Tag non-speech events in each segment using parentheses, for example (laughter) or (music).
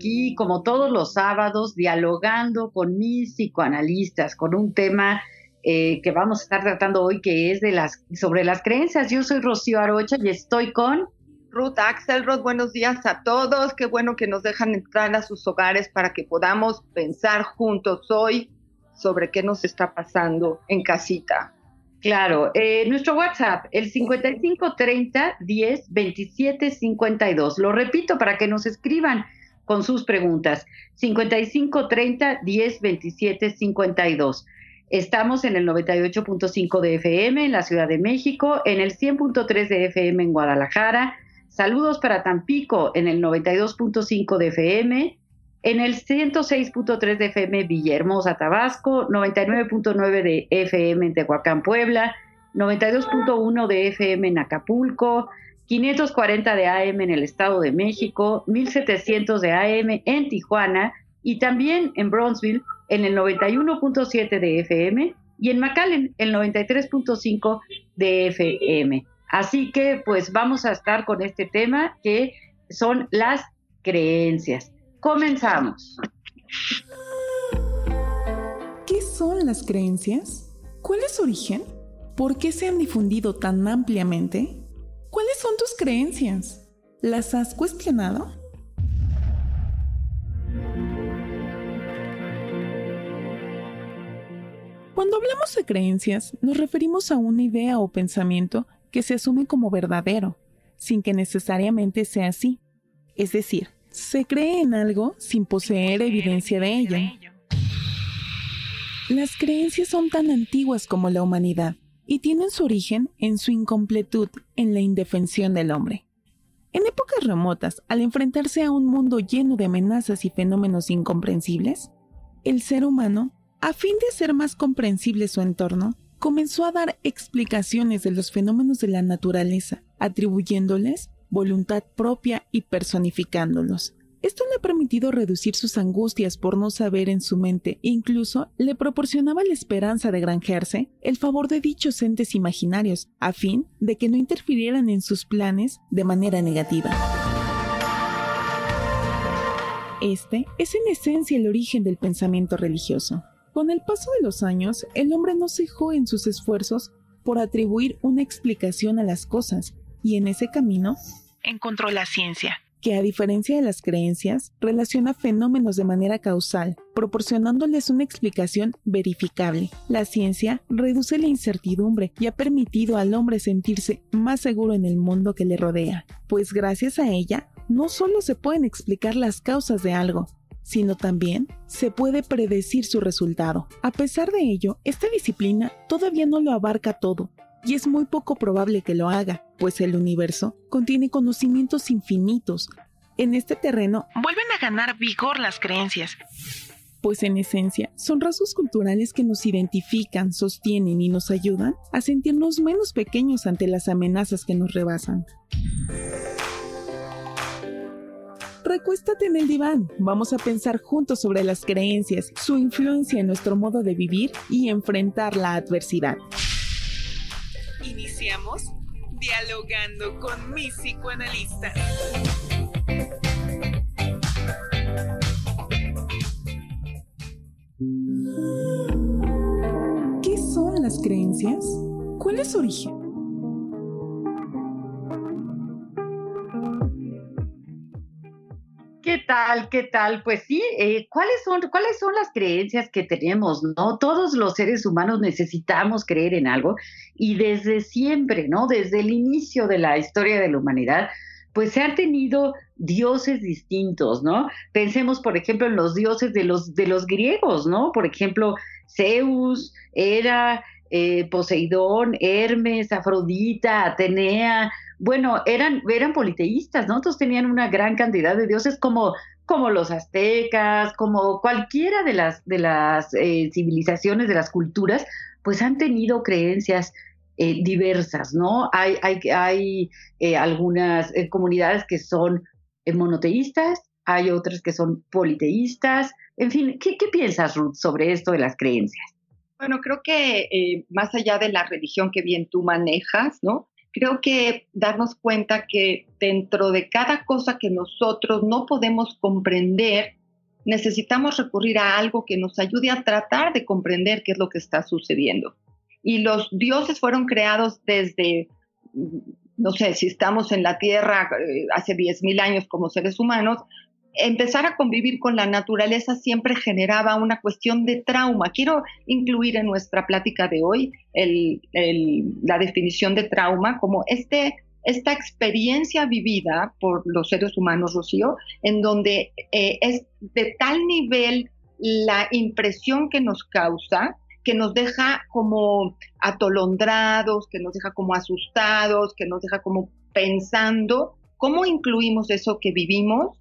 Aquí, como todos los sábados, dialogando con mis psicoanalistas, con un tema eh, que vamos a estar tratando hoy, que es de las sobre las creencias. Yo soy Rocío Arocha y estoy con Ruth Axelrod, buenos días a todos. Qué bueno que nos dejan entrar a sus hogares para que podamos pensar juntos hoy sobre qué nos está pasando en casita. Claro, eh, nuestro WhatsApp, el 5530 10 27 52. Lo repito para que nos escriban con sus preguntas. 5530 10 27 52. Estamos en el 98.5 de FM en la Ciudad de México, en el 100.3 de FM en Guadalajara. Saludos para Tampico en el 92.5 de FM, en el 106.3 de FM Villahermosa, Tabasco, 99.9 de FM en Tehuacán, Puebla, 92.1 de FM en Acapulco, 540 de AM en el Estado de México, 1700 de AM en Tijuana y también en Bronzeville en el 91.7 de FM y en McAllen el 93.5 de FM. Así que pues vamos a estar con este tema que son las creencias. Comenzamos. ¿Qué son las creencias? ¿Cuál es su origen? ¿Por qué se han difundido tan ampliamente? ¿Cuáles son tus creencias? ¿Las has cuestionado? Cuando hablamos de creencias, nos referimos a una idea o pensamiento que se asume como verdadero, sin que necesariamente sea así. Es decir, se cree en algo sin poseer evidencia de ello. Las creencias son tan antiguas como la humanidad y tienen su origen en su incompletud, en la indefensión del hombre. En épocas remotas, al enfrentarse a un mundo lleno de amenazas y fenómenos incomprensibles, el ser humano, a fin de hacer más comprensible su entorno, comenzó a dar explicaciones de los fenómenos de la naturaleza, atribuyéndoles voluntad propia y personificándolos. Esto le ha permitido reducir sus angustias por no saber en su mente incluso le proporcionaba la esperanza de granjearse el favor de dichos entes imaginarios, a fin de que no interfirieran en sus planes de manera negativa. Este es en esencia el origen del pensamiento religioso. Con el paso de los años, el hombre no cejó en sus esfuerzos por atribuir una explicación a las cosas, y en ese camino encontró la ciencia, que a diferencia de las creencias, relaciona fenómenos de manera causal, proporcionándoles una explicación verificable. La ciencia reduce la incertidumbre y ha permitido al hombre sentirse más seguro en el mundo que le rodea, pues gracias a ella no solo se pueden explicar las causas de algo, sino también se puede predecir su resultado. A pesar de ello, esta disciplina todavía no lo abarca todo, y es muy poco probable que lo haga, pues el universo contiene conocimientos infinitos. En este terreno vuelven a ganar vigor las creencias, pues en esencia son rasgos culturales que nos identifican, sostienen y nos ayudan a sentirnos menos pequeños ante las amenazas que nos rebasan. Recuéstate en el diván. Vamos a pensar juntos sobre las creencias, su influencia en nuestro modo de vivir y enfrentar la adversidad. Iniciamos dialogando con mi psicoanalista. ¿Qué son las creencias? ¿Cuál es su origen? Tal? ¿Qué tal? Pues sí, eh, ¿cuáles, son, ¿cuáles son las creencias que tenemos? ¿no? Todos los seres humanos necesitamos creer en algo y desde siempre, ¿no? Desde el inicio de la historia de la humanidad, pues se han tenido dioses distintos, ¿no? Pensemos, por ejemplo, en los dioses de los, de los griegos, ¿no? Por ejemplo, Zeus, Hera, eh, Poseidón, Hermes, Afrodita, Atenea, bueno, eran, eran politeístas, ¿no? Entonces tenían una gran cantidad de dioses como, como los aztecas, como cualquiera de las, de las eh, civilizaciones, de las culturas, pues han tenido creencias eh, diversas, ¿no? Hay, hay, hay eh, algunas comunidades que son monoteístas, hay otras que son politeístas, en fin, ¿qué, qué piensas, Ruth, sobre esto de las creencias? Bueno, creo que más allá de la religión que bien tú manejas, ¿no? Creo que darnos cuenta que dentro de cada cosa que nosotros no podemos comprender, necesitamos recurrir a algo que nos ayude a tratar de comprender qué es lo que está sucediendo. Y los dioses fueron creados desde, no sé, si estamos en la Tierra eh, hace 10.000 años como seres humanos, empezar a convivir con la naturaleza siempre generaba una cuestión de trauma. Quiero incluir en nuestra plática de hoy la definición de trauma como este, esta experiencia vivida por los seres humanos, Rocío, en donde eh, es de tal nivel la impresión que nos causa que nos deja como atolondrados, que nos deja como asustados, que nos deja como pensando cómo incluimos eso que vivimos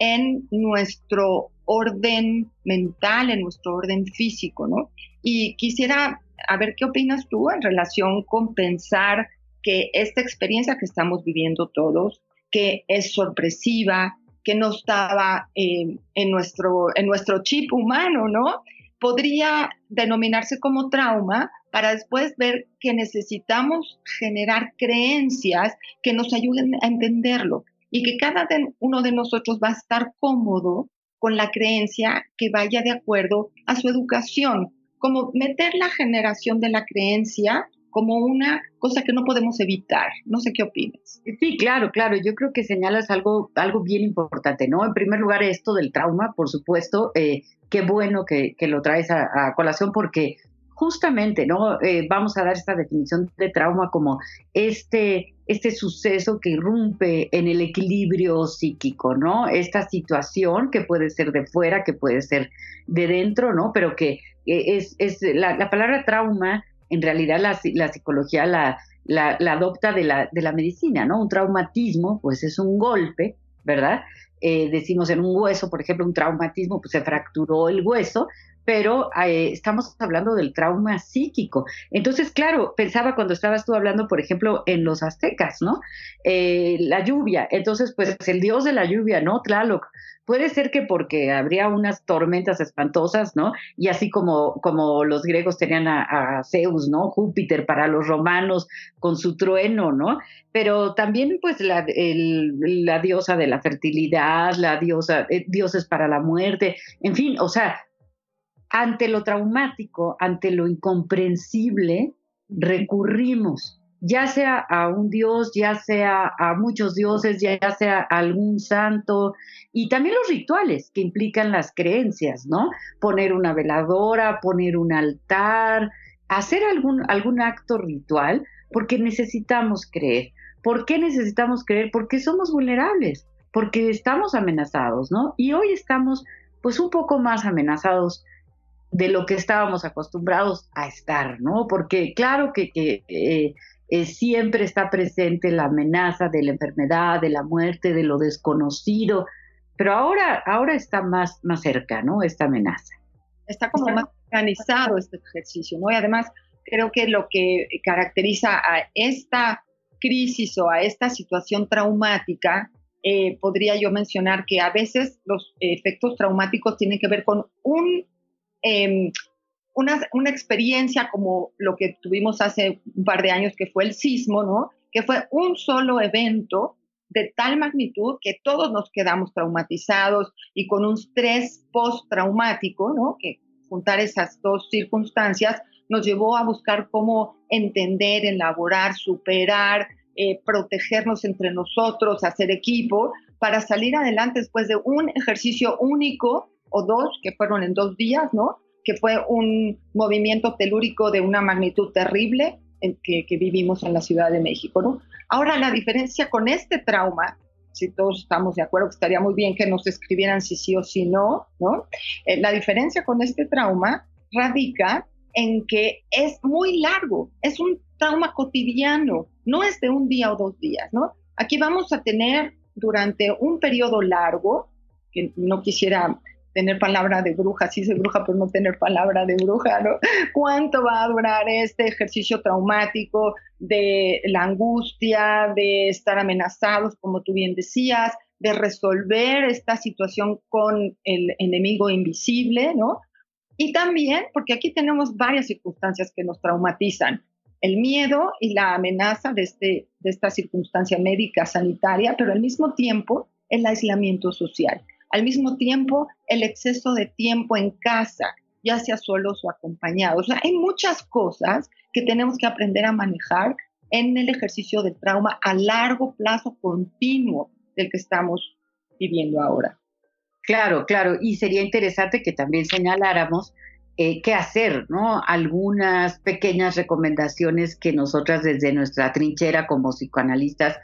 en nuestro orden mental, en nuestro orden físico, ¿no? Y quisiera a ver qué opinas tú en relación con pensar que esta experiencia que estamos viviendo todos, que es sorpresiva, que no estaba eh, en, nuestro, en nuestro chip humano, ¿no? Podría denominarse como trauma para después ver que necesitamos generar creencias que nos ayuden a entenderlo y que cada uno de nosotros va a estar cómodo con la creencia que vaya de acuerdo a su educación, como meter la generación de la creencia como una cosa que no podemos evitar. No sé qué opinas. Sí, claro, claro. Yo creo que señalas algo, algo bien importante, ¿no? En primer lugar, esto del trauma, por supuesto. Eh, qué bueno que, lo traes a, a, colación porque justamente, ¿no? Eh, vamos a dar esta definición de trauma como este, este suceso que irrumpe en el equilibrio psíquico, ¿no? Esta situación que puede ser de fuera, que puede ser de dentro, ¿no? Pero que eh, es, es la, palabra trauma, en realidad la, la psicología la, la, adopta de la, de la medicina, ¿no? Un traumatismo, pues es un golpe, ¿verdad? Eh, decimos en un hueso, por ejemplo, un traumatismo, pues se fracturó el hueso, pero eh, estamos hablando del trauma psíquico. Entonces, claro, pensaba cuando estabas tú hablando, por ejemplo, en los aztecas, ¿no? Eh, la lluvia, entonces, pues el dios de la lluvia, ¿no? Tlaloc. Puede ser que porque habría unas tormentas espantosas, ¿no? Y así como, como los griegos tenían a, Zeus, ¿no? Júpiter para los romanos con su trueno, ¿no? Pero también, pues, la, la diosa de la fertilidad, la diosa, eh, dioses para la muerte, en fin, o sea, ante lo traumático, ante lo incomprensible, recurrimos, ya sea a un dios, ya sea a muchos dioses, ya sea a algún santo, y también los rituales que implican las creencias, ¿no? Poner una veladora, poner un altar, hacer algún, algún acto ritual, porque necesitamos creer. ¿Por qué necesitamos creer? Porque somos vulnerables, porque estamos amenazados, ¿no? Y hoy estamos pues un poco más amenazados de lo que estábamos acostumbrados a estar, ¿no? Porque claro que, eh, eh, siempre está presente la amenaza de la enfermedad, de la muerte, de lo desconocido, pero ahora, ahora está más, más cerca, ¿no? Esta amenaza. Está como más organizado este ejercicio, ¿no? Y además creo que lo que caracteriza a esta crisis o a esta situación traumática, eh, podría yo mencionar que a veces los efectos traumáticos tienen que ver con un Em, una, una, experiencia como lo que tuvimos hace un par de años, que fue el sismo, ¿no? Que fue un solo evento de tal magnitud que todos nos quedamos traumatizados y con un estrés postraumático, ¿no? Que juntar esas dos circunstancias, nos llevó a buscar cómo entender, elaborar, superar, eh, protegernos entre nosotros, hacer equipo, para salir adelante después de un ejercicio único o dos, que fueron en dos días, ¿no? Que fue un movimiento telúrico de una magnitud terrible que, vivimos en la Ciudad de México, ¿no? Ahora, la diferencia con este trauma si todos estamos de acuerdo, estaría muy bien que nos escribieran si sí o si no, ¿no? Eh, la diferencia con este trauma radica en que es muy largo, es un trauma cotidiano, no es de un día o dos días, ¿no? Aquí vamos a tener durante un periodo largo, que no quisiera tener palabra de bruja, sí soy bruja, pero no tener palabra de bruja, ¿no? ¿Cuánto va a durar este ejercicio traumático de la angustia, de estar amenazados, como tú bien decías, de resolver esta situación con el enemigo invisible, ¿no? Y también, porque aquí tenemos varias circunstancias que nos traumatizan, el miedo y la amenaza de, este, de esta circunstancia médica, sanitaria, pero al mismo tiempo el aislamiento social. Al mismo tiempo, el exceso de tiempo en casa, ya sea solos o acompañados. O sea, hay muchas cosas que tenemos que aprender a manejar en el ejercicio del trauma a largo plazo continuo del que estamos viviendo ahora. Claro, claro. Y sería interesante que también señaláramos eh, qué hacer, ¿no? Algunas pequeñas recomendaciones que nosotras desde nuestra trinchera como psicoanalistas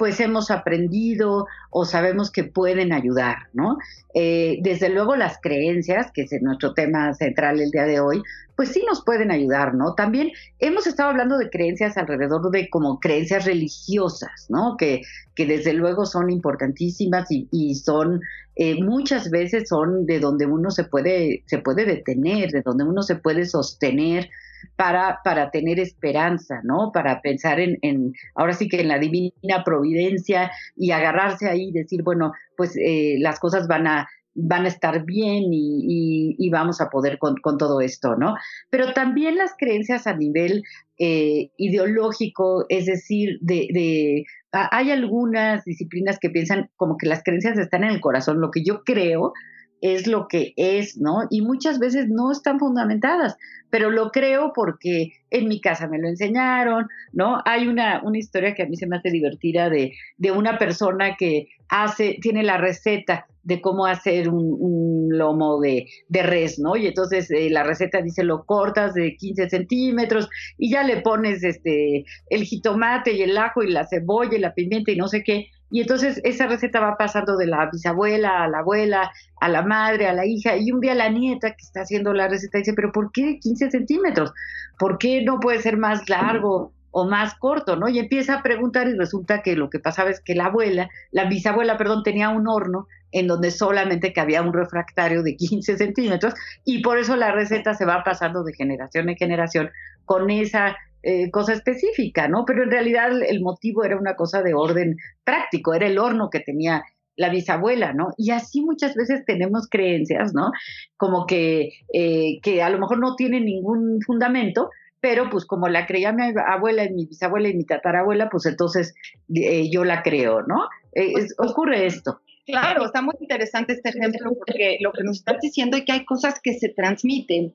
pues hemos aprendido o sabemos que pueden ayudar, ¿no? Eh, desde luego las creencias, que es nuestro tema central el día de hoy, pues sí nos pueden ayudar, ¿no? También hemos estado hablando de creencias alrededor de como creencias religiosas, ¿no? Que, que desde luego son importantísimas y, son eh, muchas veces son de donde uno se puede, se puede detener, de donde uno se puede sostener, para, para tener esperanza, ¿no? Para pensar en, en, ahora sí que en la divina providencia y agarrarse ahí y decir, bueno, pues eh, las cosas van a, van a estar bien y, y, vamos a poder con, con, todo esto, ¿no? Pero también las creencias a nivel eh, ideológico, es decir, de, de, hay algunas disciplinas que piensan como que las creencias están en el corazón, lo que yo creo es lo que es, ¿no? Y muchas veces no están fundamentadas, pero lo creo porque en mi casa me lo enseñaron, ¿no? Hay una, una historia que a mí se me hace divertida de, de una persona que hace, tiene la receta de cómo hacer un, lomo de, de, res, ¿no? Y entonces eh, la receta dice lo cortas de 15 centímetros y ya le pones este el jitomate y el ajo y la cebolla y la pimienta y no sé qué. Y entonces esa receta va pasando de la bisabuela a la abuela, a la madre, a la hija, y un día la nieta que está haciendo la receta dice, pero ¿por qué 15 centímetros? ¿Por qué no puede ser más largo o más corto? ¿no? Y empieza a preguntar y resulta que lo que pasaba es que la abuela, la bisabuela, perdón, tenía un horno en donde solamente cabía un refractario de 15 centímetros y por eso la receta se va pasando de generación en generación con esa eh, cosa específica, ¿no? Pero en realidad el motivo era una cosa de orden práctico, era el horno que tenía la bisabuela, ¿no? Y así muchas veces tenemos creencias, ¿no? Como que, eh, que a lo mejor no tienen ningún fundamento, pero pues como la creía mi abuela y mi bisabuela y mi tatarabuela, pues entonces eh, yo la creo, ¿no? Pues, ocurre esto. Claro, está muy interesante este ejemplo porque lo que nos estás diciendo es que hay cosas que se transmiten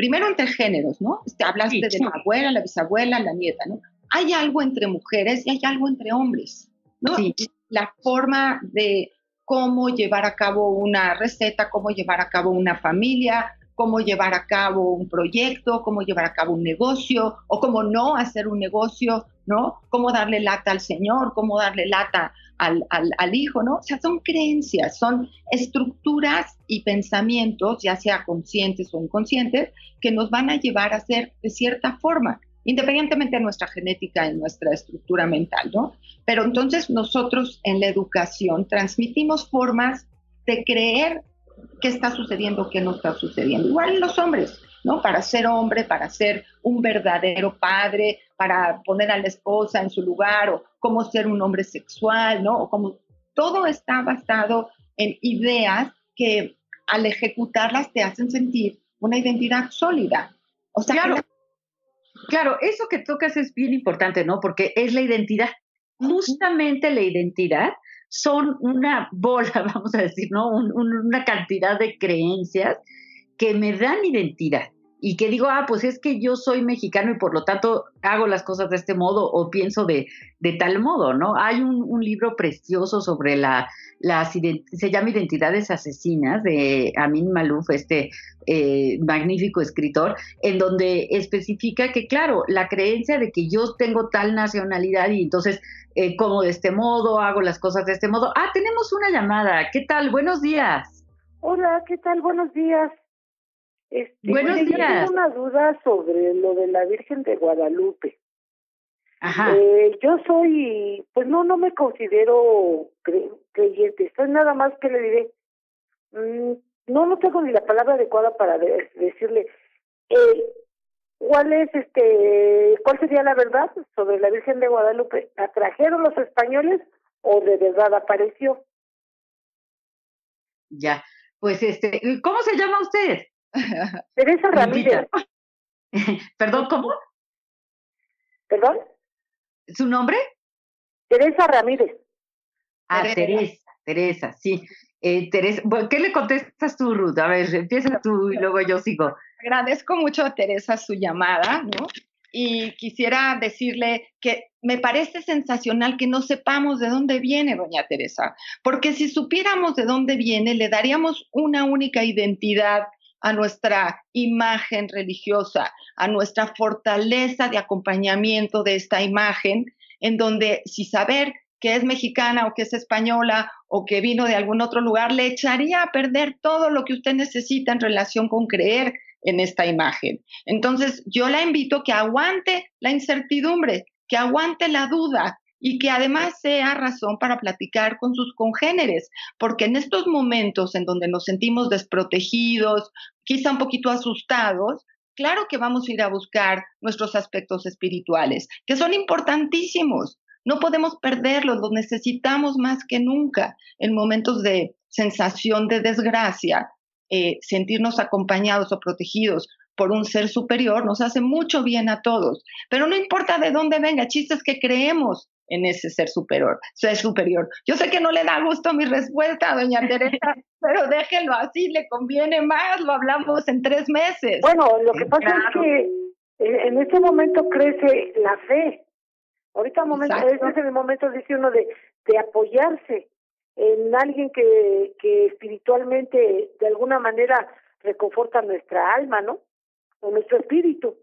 primero entre géneros, ¿no? Este, hablaste de la abuela, la bisabuela, la nieta, ¿no? Hay algo entre mujeres y hay algo entre hombres, ¿no? Sí. La forma de cómo llevar a cabo una receta, cómo llevar a cabo una familia, cómo llevar a cabo un proyecto, cómo llevar a cabo un negocio o cómo no hacer un negocio, ¿no? Cómo darle lata al Señor, cómo darle lata al, al, hijo, ¿no? O sea, son creencias, son estructuras y pensamientos, ya sea conscientes o inconscientes, que nos van a llevar a ser de cierta forma, independientemente de nuestra genética y nuestra estructura mental, ¿no? Pero entonces nosotros en la educación transmitimos formas de creer qué está sucediendo, qué no está sucediendo. Igual los hombres, ¿no? Para ser hombre, para ser un verdadero padre, para poner a la esposa en su lugar, o cómo ser un hombre sexual, ¿no? O como todo está basado en ideas que al ejecutarlas te hacen sentir una identidad sólida. O sea, claro, claro, eso que tocas es bien importante, ¿no? Porque es la identidad. Justamente la identidad son una bola, (laughs) vamos a decir, ¿no? una cantidad de creencias que me dan identidad. y que digo, ah, pues es que yo soy mexicano y por lo tanto hago las cosas de este modo o pienso de, de tal modo, ¿no? Hay un, un libro precioso sobre la, las, se llama Identidades Asesinas de Amin Malouf, este eh, magnífico escritor, en donde especifica que, claro, la creencia de que yo tengo tal nacionalidad y entonces eh, como de este modo, hago las cosas de este modo. Ah, tenemos una llamada. ¿Qué tal? Buenos días. Hola, ¿qué tal? Buenos días. Este, Buenos mire, yo días. tengo una duda sobre lo de la Virgen de Guadalupe. Ajá. Eh, yo soy, pues no, no me considero cre- creyente. Soy nada más que le diré, mm, no, no tengo ni la palabra adecuada para de- decirle. Eh, ¿Cuál es este, cuál sería la verdad sobre la Virgen de Guadalupe? ¿La trajeron los españoles o de verdad apareció? Ya. Pues este, ¿cómo se llama usted? (laughs) Teresa Ramírez, (laughs) Perdón, ¿cómo? ¿perdón? ¿Su nombre? Teresa Ramírez. Ah, Teresa. Teresa, Teresa, sí. Eh, Teresa, bueno, ¿qué le contestas tú, Ruth? A ver, empieza tú y luego yo sigo. Agradezco mucho a Teresa su llamada, ¿no? Y quisiera decirle que me parece sensacional que no sepamos de dónde viene doña Teresa, porque si supiéramos de dónde viene, le daríamos una única identidad a nuestra imagen religiosa, a nuestra fortaleza de acompañamiento de esta imagen, en donde si saber que es mexicana o que es española o que vino de algún otro lugar, le echaría a perder todo lo que usted necesita en relación con creer en esta imagen. Entonces, yo la invito que aguante la incertidumbre, que aguante la duda y que además sea razón para platicar con sus congéneres, porque en estos momentos en donde nos sentimos desprotegidos, quizá un poquito asustados, claro que vamos a ir a buscar nuestros aspectos espirituales, que son importantísimos. No podemos perderlos, los necesitamos más que nunca en momentos de sensación de desgracia. eh, sentirnos acompañados o protegidos por un ser superior nos hace mucho bien a todos. Pero no importa de dónde venga, el chiste es que creemos en ese ser superior, ser superior. Yo sé que no le da gusto mi respuesta, doña (laughs) Teresa, pero déjelo así, le conviene más, lo hablamos en tres meses. Bueno, lo que pasa Claro. es que eh, en este momento crece la fe. Ahorita momento, Exacto. es el momento, dice uno, de, de apoyarse en alguien que, que espiritualmente de alguna manera reconforta nuestra alma, ¿no? O nuestro espíritu.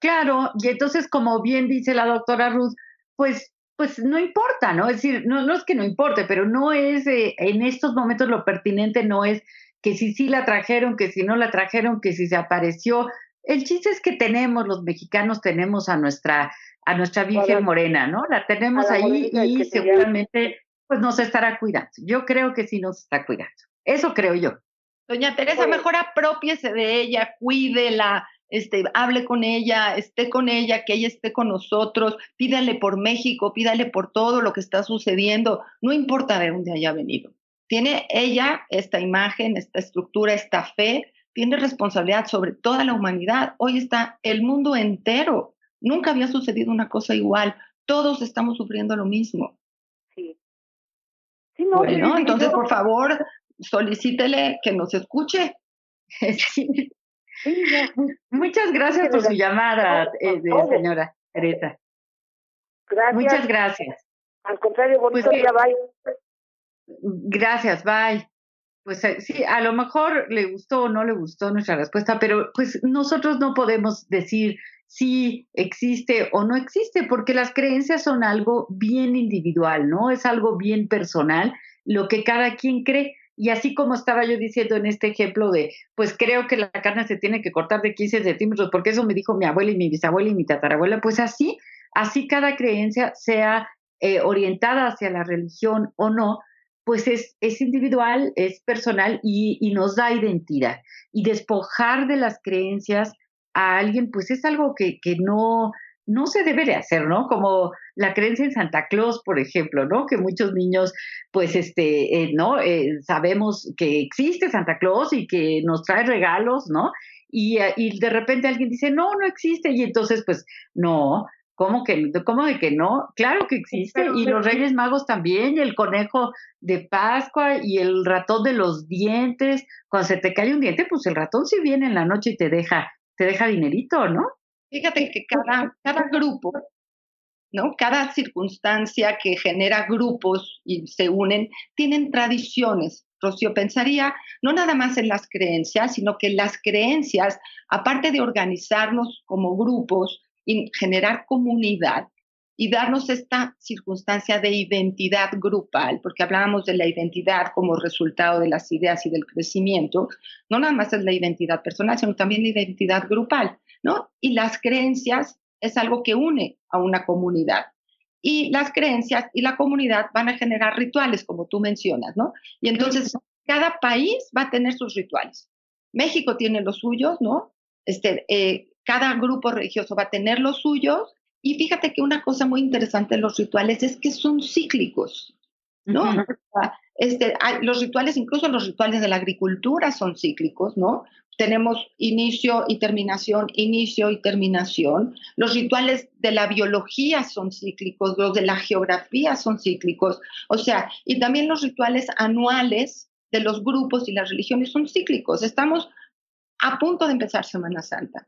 Claro, y entonces, como bien dice la doctora Ruth, pues, pues no importa, ¿no? Es decir, no, no es que no importe, pero no es, eh, en estos momentos lo pertinente no es que si sí la trajeron, que si no la trajeron, que si se apareció. El chiste es que tenemos, los mexicanos tenemos a nuestra, a nuestra Virgen. Morena, ¿no? La tenemos ahí y seguramente pues nos estará cuidando. Yo creo que sí nos está cuidando. Eso creo yo. Doña Teresa, Pues- mejor apropiese de ella, cuídela, este, hable con ella, esté con ella, que ella esté con nosotros, pídale por México, pídale por todo lo que está sucediendo, no importa de dónde haya venido. Tiene ella esta imagen, esta estructura, esta fe, tiene responsabilidad sobre toda la humanidad. Hoy está el mundo entero. Nunca había sucedido una cosa igual. Todos estamos sufriendo lo mismo. Sí. Sí, no, Bueno, entonces, por favor, solicítele que nos escuche. (laughs) Sí. Sí, no, (laughs) Muchas gracias por su llamada, eh, señora Teresa. gracias. Muchas gracias. Al contrario, bonito Pues, día, bye. Gracias, bye. Pues eh, sí, a lo mejor le gustó o no le gustó nuestra respuesta, pero pues nosotros no podemos decir si existe o no existe, porque las creencias son algo bien individual, ¿no? Es algo bien personal, lo que cada quien cree. Y así como estaba yo diciendo en este ejemplo de, pues creo que la carne se tiene que cortar de 15 centímetros, porque eso me dijo mi abuela y mi bisabuela y mi tatarabuela, pues así, así cada creencia sea eh, orientada hacia la religión o no, pues es, es individual, es personal y, y nos da identidad. Y despojar de las creencias a alguien, pues es algo que, que no, no se debe de hacer, ¿no? Como la creencia en Santa Claus, por ejemplo, ¿no? Que muchos niños, pues, este, eh, ¿no? Eh, sabemos que existe Santa Claus y que nos trae regalos, ¿no? Y, eh, y de repente alguien dice, no, no existe, y entonces, pues, no, ¿Cómo, que, ¿Cómo de que no? Claro que existe. Pero- y pero- los Reyes Magos también, y el conejo de Pascua y el ratón de los dientes. Cuando se te cae un diente, pues el ratón sí viene en la noche y te deja, te deja dinerito, ¿no? Fíjate que cada, grupo, ¿no? Cada circunstancia que genera grupos y se unen, tienen tradiciones. Rocío, pensaría no nada más en las creencias, sino que las creencias, aparte de organizarnos como grupos y generar comunidad y darnos esta circunstancia de identidad grupal, porque hablábamos de la identidad como resultado de las ideas y del crecimiento, no nada más es la identidad personal, sino también la identidad grupal. ¿No? Y las creencias es algo que une a una comunidad. Y las creencias y la comunidad van a generar rituales, como tú mencionas, ¿no? Y entonces cada país va a tener sus rituales. México tiene los suyos, ¿no? Este, eh, cada grupo religioso va a tener los suyos. Y fíjate que una cosa muy interesante de los rituales es que son cíclicos, ¿no? Este, los rituales, incluso los rituales de la agricultura son cíclicos, ¿no? Tenemos inicio y terminación, inicio y terminación. Los rituales de la biología son cíclicos, los de la geografía son cíclicos, o sea, y también los rituales anuales de los grupos y las religiones son cíclicos. Estamos a punto de empezar Semana Santa.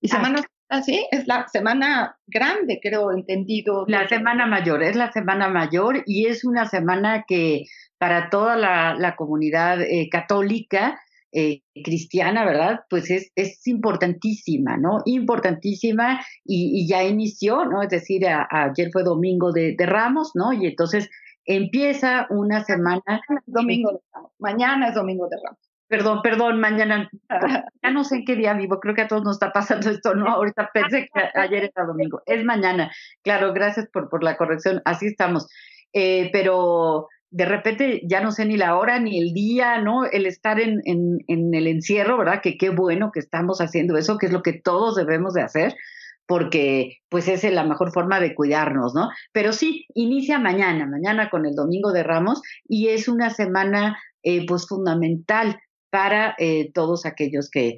Y. Semana Santa, sí, es la semana grande, creo, entendido. La Semana Mayor, es la Semana Mayor y es una semana que para toda la, la comunidad eh, católica, eh, cristiana, ¿verdad? Pues es, es importantísima, ¿no? Importantísima y, y ya inició, ¿no? Es decir, a- ayer fue domingo de, de Ramos, ¿no? Y entonces empieza una semana, Domingo de Ramos. Mañana es Domingo de Ramos. Perdón, perdón, mañana, ya no sé en qué día vivo, creo que a todos nos está pasando esto, ¿no? Ahorita pensé que ayer era domingo, es mañana, claro, gracias por, por la corrección, así estamos. Eh, pero de repente ya no sé ni la hora ni el día, ¿no? El estar en, en, en el encierro, ¿verdad? Que qué bueno que estamos haciendo eso, que es lo que todos debemos de hacer, porque pues es la mejor forma de cuidarnos, ¿no? Pero sí, inicia mañana, mañana con el Domingo de Ramos y es una semana eh, pues fundamental para eh, todos aquellos que,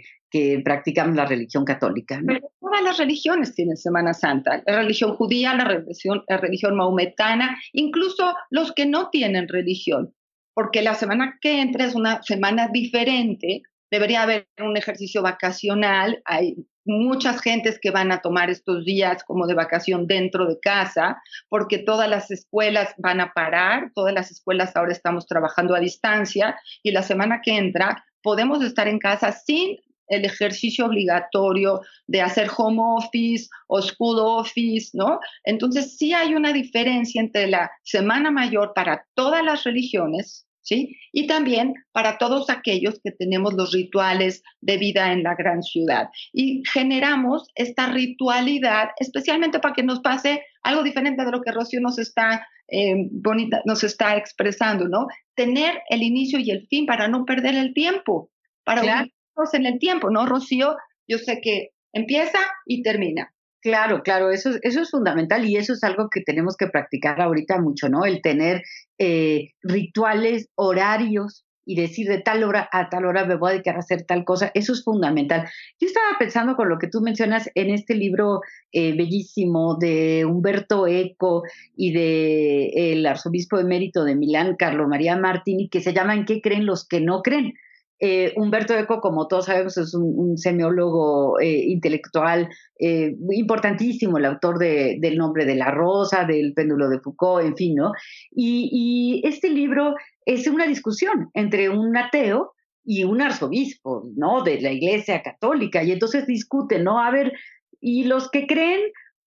practican la religión católica, ¿no? Todas las religiones tienen Semana Santa. La religión judía, la religión, la religión maometana, incluso los que no tienen religión. Porque la semana que entra es una semana diferente. Debería haber un ejercicio vacacional. Hay muchas gentes que van a tomar estos días como de vacación dentro de casa, porque todas las escuelas van a parar. Todas las escuelas ahora estamos trabajando a distancia y la semana que entra podemos estar en casa sin el ejercicio obligatorio de hacer home office o school office, ¿no? Entonces sí hay una diferencia entre la Semana Mayor para todas las religiones, ¿sí? Y también para todos aquellos que tenemos los rituales de vida en la gran ciudad. Y generamos esta ritualidad especialmente para que nos pase algo diferente de lo que Rocío nos está, eh, bonita, nos está expresando, ¿no? Tener el inicio y el fin para no perder el tiempo, para Claro. en el tiempo, ¿no, Rocío? Yo sé que empieza y termina. Claro, claro, eso, es- eso es fundamental y eso es algo que tenemos que practicar ahorita mucho, ¿no? El tener eh, rituales, horarios y decir de tal hora a tal hora me voy a dedicar a hacer tal cosa, eso es fundamental. Yo estaba pensando con lo que tú mencionas en este libro eh, bellísimo de Humberto Eco y de el arzobispo emérito de Milán, Carlo María Martini, que se llama ¿En qué creen los que no creen? Eh, Humberto Eco, como todos sabemos, es un, semiólogo eh, intelectual eh, importantísimo, el autor de, del nombre de la rosa, del péndulo de Foucault, en fin, ¿no? Y, y este libro es una discusión entre un ateo y un arzobispo, ¿no? De la Iglesia Católica, y entonces discuten, ¿no? A ver, y los que creen,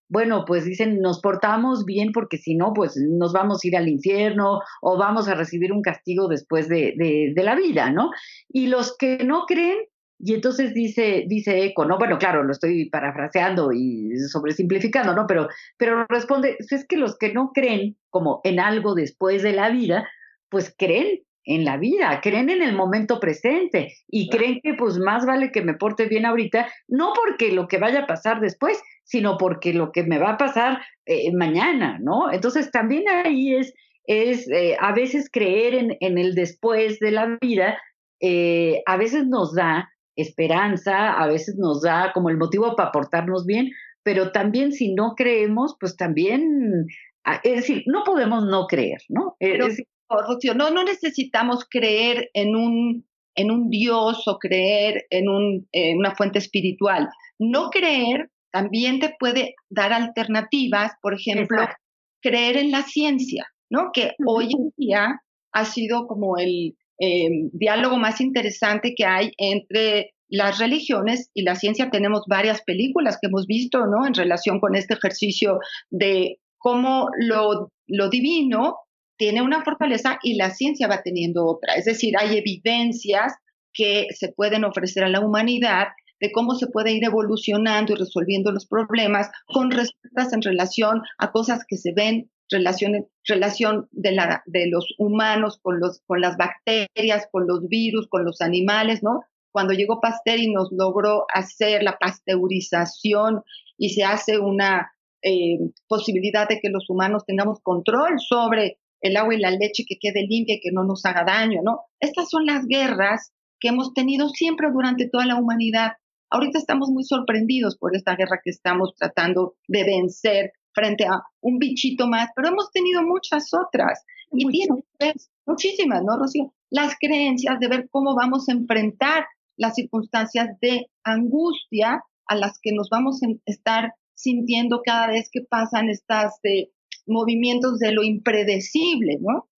bueno, pues dicen, nos portamos bien porque si no, pues nos vamos a ir al infierno o vamos a recibir un castigo después de, de, de la vida, ¿no? Y los que no creen, y entonces dice, dice Eco, ¿no? Bueno, claro, lo estoy parafraseando y sobresimplificando, ¿no? Pero, pero responde, es que los que no creen como en algo después de la vida, pues creen en la vida, creen en el momento presente y creen que pues más vale que me porte bien ahorita, no porque lo que vaya a pasar después, sino porque lo que me va a pasar eh, mañana, ¿no? Entonces también ahí es, es eh, a veces creer en, en, el después de la vida, eh, a veces nos da esperanza, a veces nos da como el motivo para portarnos bien, pero también si no creemos, pues también, ah, es decir, no podemos no creer, ¿no? Es Pero, decir, Rocío, no, no necesitamos creer en un, en un Dios o creer en un, en una fuente espiritual. No creer también te puede dar alternativas, por ejemplo, Exacto. creer en la ciencia, ¿no? Que hoy en día ha sido como el eh, diálogo más interesante que hay entre las religiones y la ciencia. Tenemos varias películas que hemos visto, ¿no? En relación con este ejercicio de cómo lo, lo divino tiene una fortaleza y la ciencia va teniendo otra. Es decir, hay evidencias que se pueden ofrecer a la humanidad de cómo se puede ir evolucionando y resolviendo los problemas con respuestas en relación a cosas que se ven, relación, relación de, la, de los humanos con, los, con las bacterias, con los virus, con los animales, ¿no? Cuando llegó Pasteur y nos logró hacer la pasteurización y se hace una eh, posibilidad de que los humanos tengamos control sobre el agua y la leche que quede limpia y que no nos haga daño, ¿no? Estas son las guerras que hemos tenido siempre durante toda la humanidad. Ahorita estamos muy sorprendidos por esta guerra que estamos tratando de vencer frente a un bichito más, pero hemos tenido muchas otras. Y tienen pues, muchísimas, ¿no, Rocío? Las creencias de ver cómo vamos a enfrentar las circunstancias de angustia a las que nos vamos a estar sintiendo cada vez que pasan estas eh, movimientos de lo impredecible, ¿no?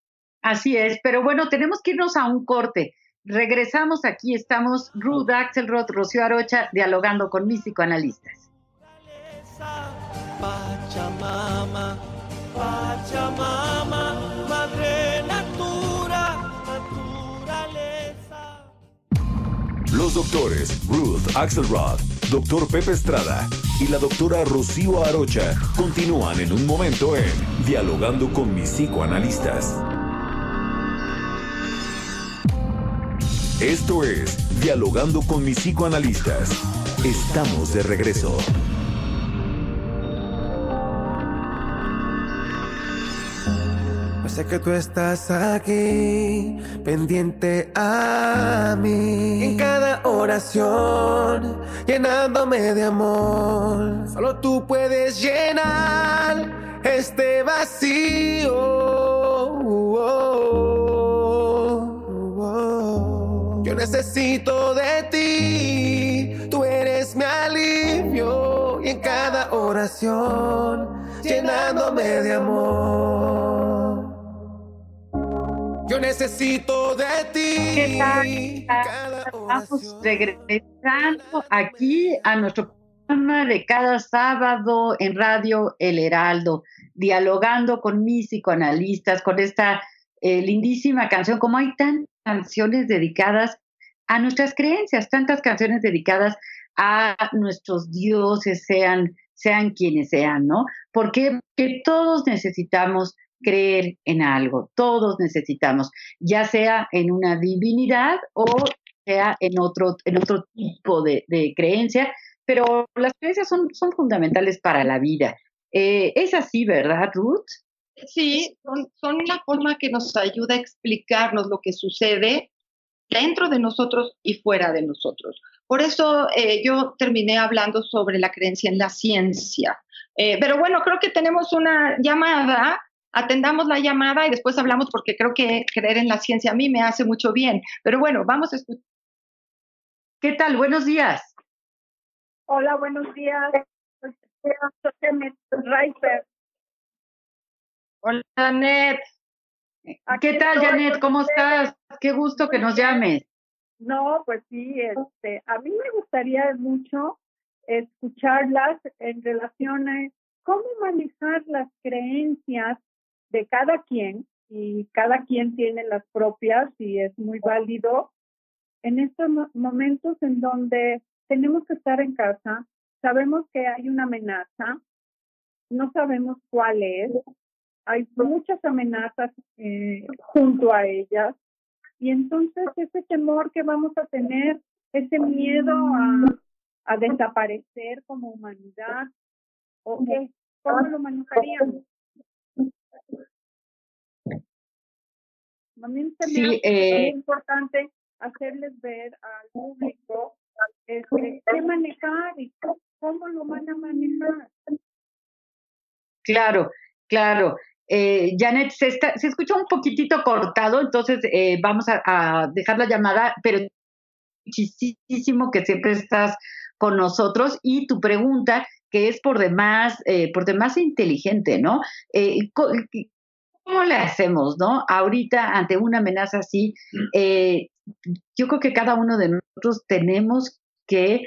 Así es, pero bueno, tenemos que irnos a un corte. Regresamos aquí, estamos Ruth Axelrod, Rocío Arocha, dialogando con mis psicoanalistas. Pachamama, Pachamama, Madre Natura, Naturaleza. Los doctores Ruth Axelrod, doctor Pepe Estrada y la doctora Rocío Arocha continúan en un momento en Dialogando con mis psicoanalistas. Esto es Dialogando con mis psicoanalistas. Estamos de regreso. Yo sé que tú estás aquí, pendiente a mí. En cada oración, llenándome de amor. Solo tú puedes llenar este vacío. Necesito de ti, tú eres mi alivio. Y en cada oración, llenándome de amor. Yo necesito de ti. ¿Qué tal? Cada Estamos regresando aquí a nuestro programa de cada sábado en Radio El Heraldo, dialogando con mis psicoanalistas, con esta eh, lindísima canción, como hay tantas canciones dedicadas a nuestras creencias, tantas canciones dedicadas a nuestros dioses, sean, sean quienes sean, ¿no? Porque que todos necesitamos creer en algo, todos necesitamos, ya sea en una divinidad o sea en otro, en otro tipo de, creencia, pero las creencias son, son fundamentales para la vida. Eh, es así, ¿verdad, Ruth? Sí, son, son la forma que nos ayuda a explicarnos lo que sucede dentro de nosotros y fuera de nosotros. Por eso eh, yo terminé hablando sobre la creencia en la ciencia. Eh, pero bueno, creo que tenemos una llamada. Atendamos la llamada y después hablamos porque creo que creer en la ciencia a mí me hace mucho bien. Pero bueno, vamos a escuchar. ¿Qué tal? Buenos días. Hola, buenos días. Hola, Janet. Aquí ¿Qué tal, estoy Janet? ¿Cómo estás? Qué gusto que nos llames. No, pues sí, este, a mí me gustaría mucho escucharlas en relación a cómo manejar las creencias de cada quien y cada quien tiene las propias y es muy válido en estos mo- momentos en donde tenemos que estar en casa, sabemos que hay una amenaza, no sabemos cuál es, hay muchas amenazas eh, junto a ellas y entonces ese temor que vamos a tener, ese miedo a, a desaparecer como humanidad, ¿o qué? ¿Cómo lo manejaríamos? También se me Sí, eh, importante hacerles ver al público este, qué manejar y ¿cómo lo van a manejar? Claro, claro. Eh, Janet, se, está, se escucha un poquitito cortado, entonces eh, vamos a, a dejar la llamada, pero muchísimo que siempre estás con nosotros y tu pregunta que es por demás, eh, por demás inteligente, ¿no? Eh, ¿Cómo le hacemos, no? Ahorita, ante una amenaza así, eh, yo creo que cada uno de nosotros tenemos que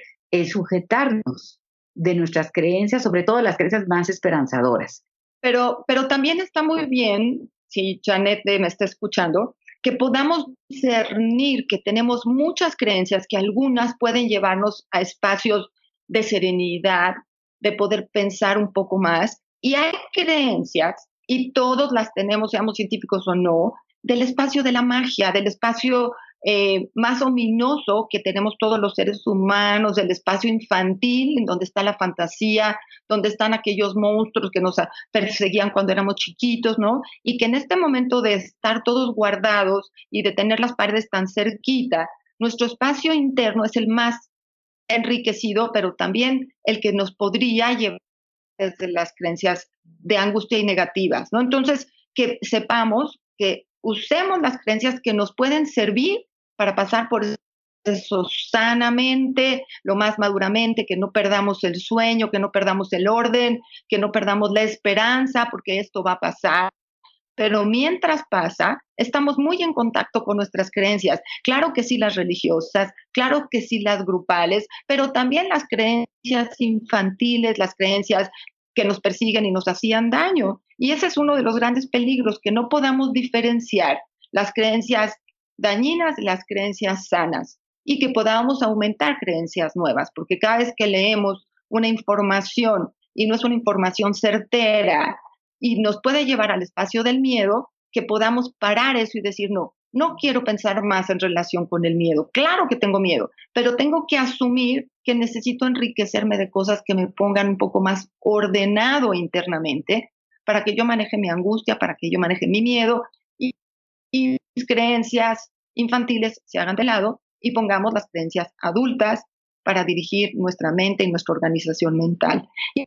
sujetarnos de nuestras creencias, sobre todo las creencias más esperanzadoras. Pero, pero también está muy bien, si Janet me está escuchando, que podamos discernir que tenemos muchas creencias que algunas pueden llevarnos a espacios de serenidad, de poder pensar un poco más. Y hay creencias, y todos las tenemos, seamos científicos o no, del espacio de la magia, del espacio eh, más ominoso que tenemos todos los seres humanos, del espacio infantil, en donde está la fantasía, donde están aquellos monstruos que nos perseguían cuando éramos chiquitos, ¿no? Y que en este momento de estar todos guardados y de tener las paredes tan cerquita, nuestro espacio interno es el más enriquecido, pero también el que nos podría llevar desde las creencias de angustia y negativas, ¿no? Entonces, que sepamos que usemos las creencias que nos pueden servir para pasar por eso sanamente, lo más maduramente, que no perdamos el sueño, que no perdamos el orden, que no perdamos la esperanza, porque esto va a pasar. Pero mientras pasa, estamos muy en contacto con nuestras creencias. Claro que sí las religiosas, claro que sí las grupales, pero también las creencias infantiles, las creencias que nos persiguen y nos hacían daño. Y ese es uno de los grandes peligros, que no podamos diferenciar las creencias dañinas las creencias sanas y que podamos aumentar creencias nuevas, porque cada vez que leemos una información y no es una información certera y nos puede llevar al espacio del miedo, que podamos parar eso y decir, no, no quiero pensar más en relación con el miedo. Claro que tengo miedo, pero tengo que asumir que necesito enriquecerme de cosas que me pongan un poco más ordenado internamente para que yo maneje mi angustia, para que yo maneje mi miedo y, mis creencias infantiles se hagan de lado y pongamos las creencias adultas para dirigir nuestra mente y nuestra organización mental. Y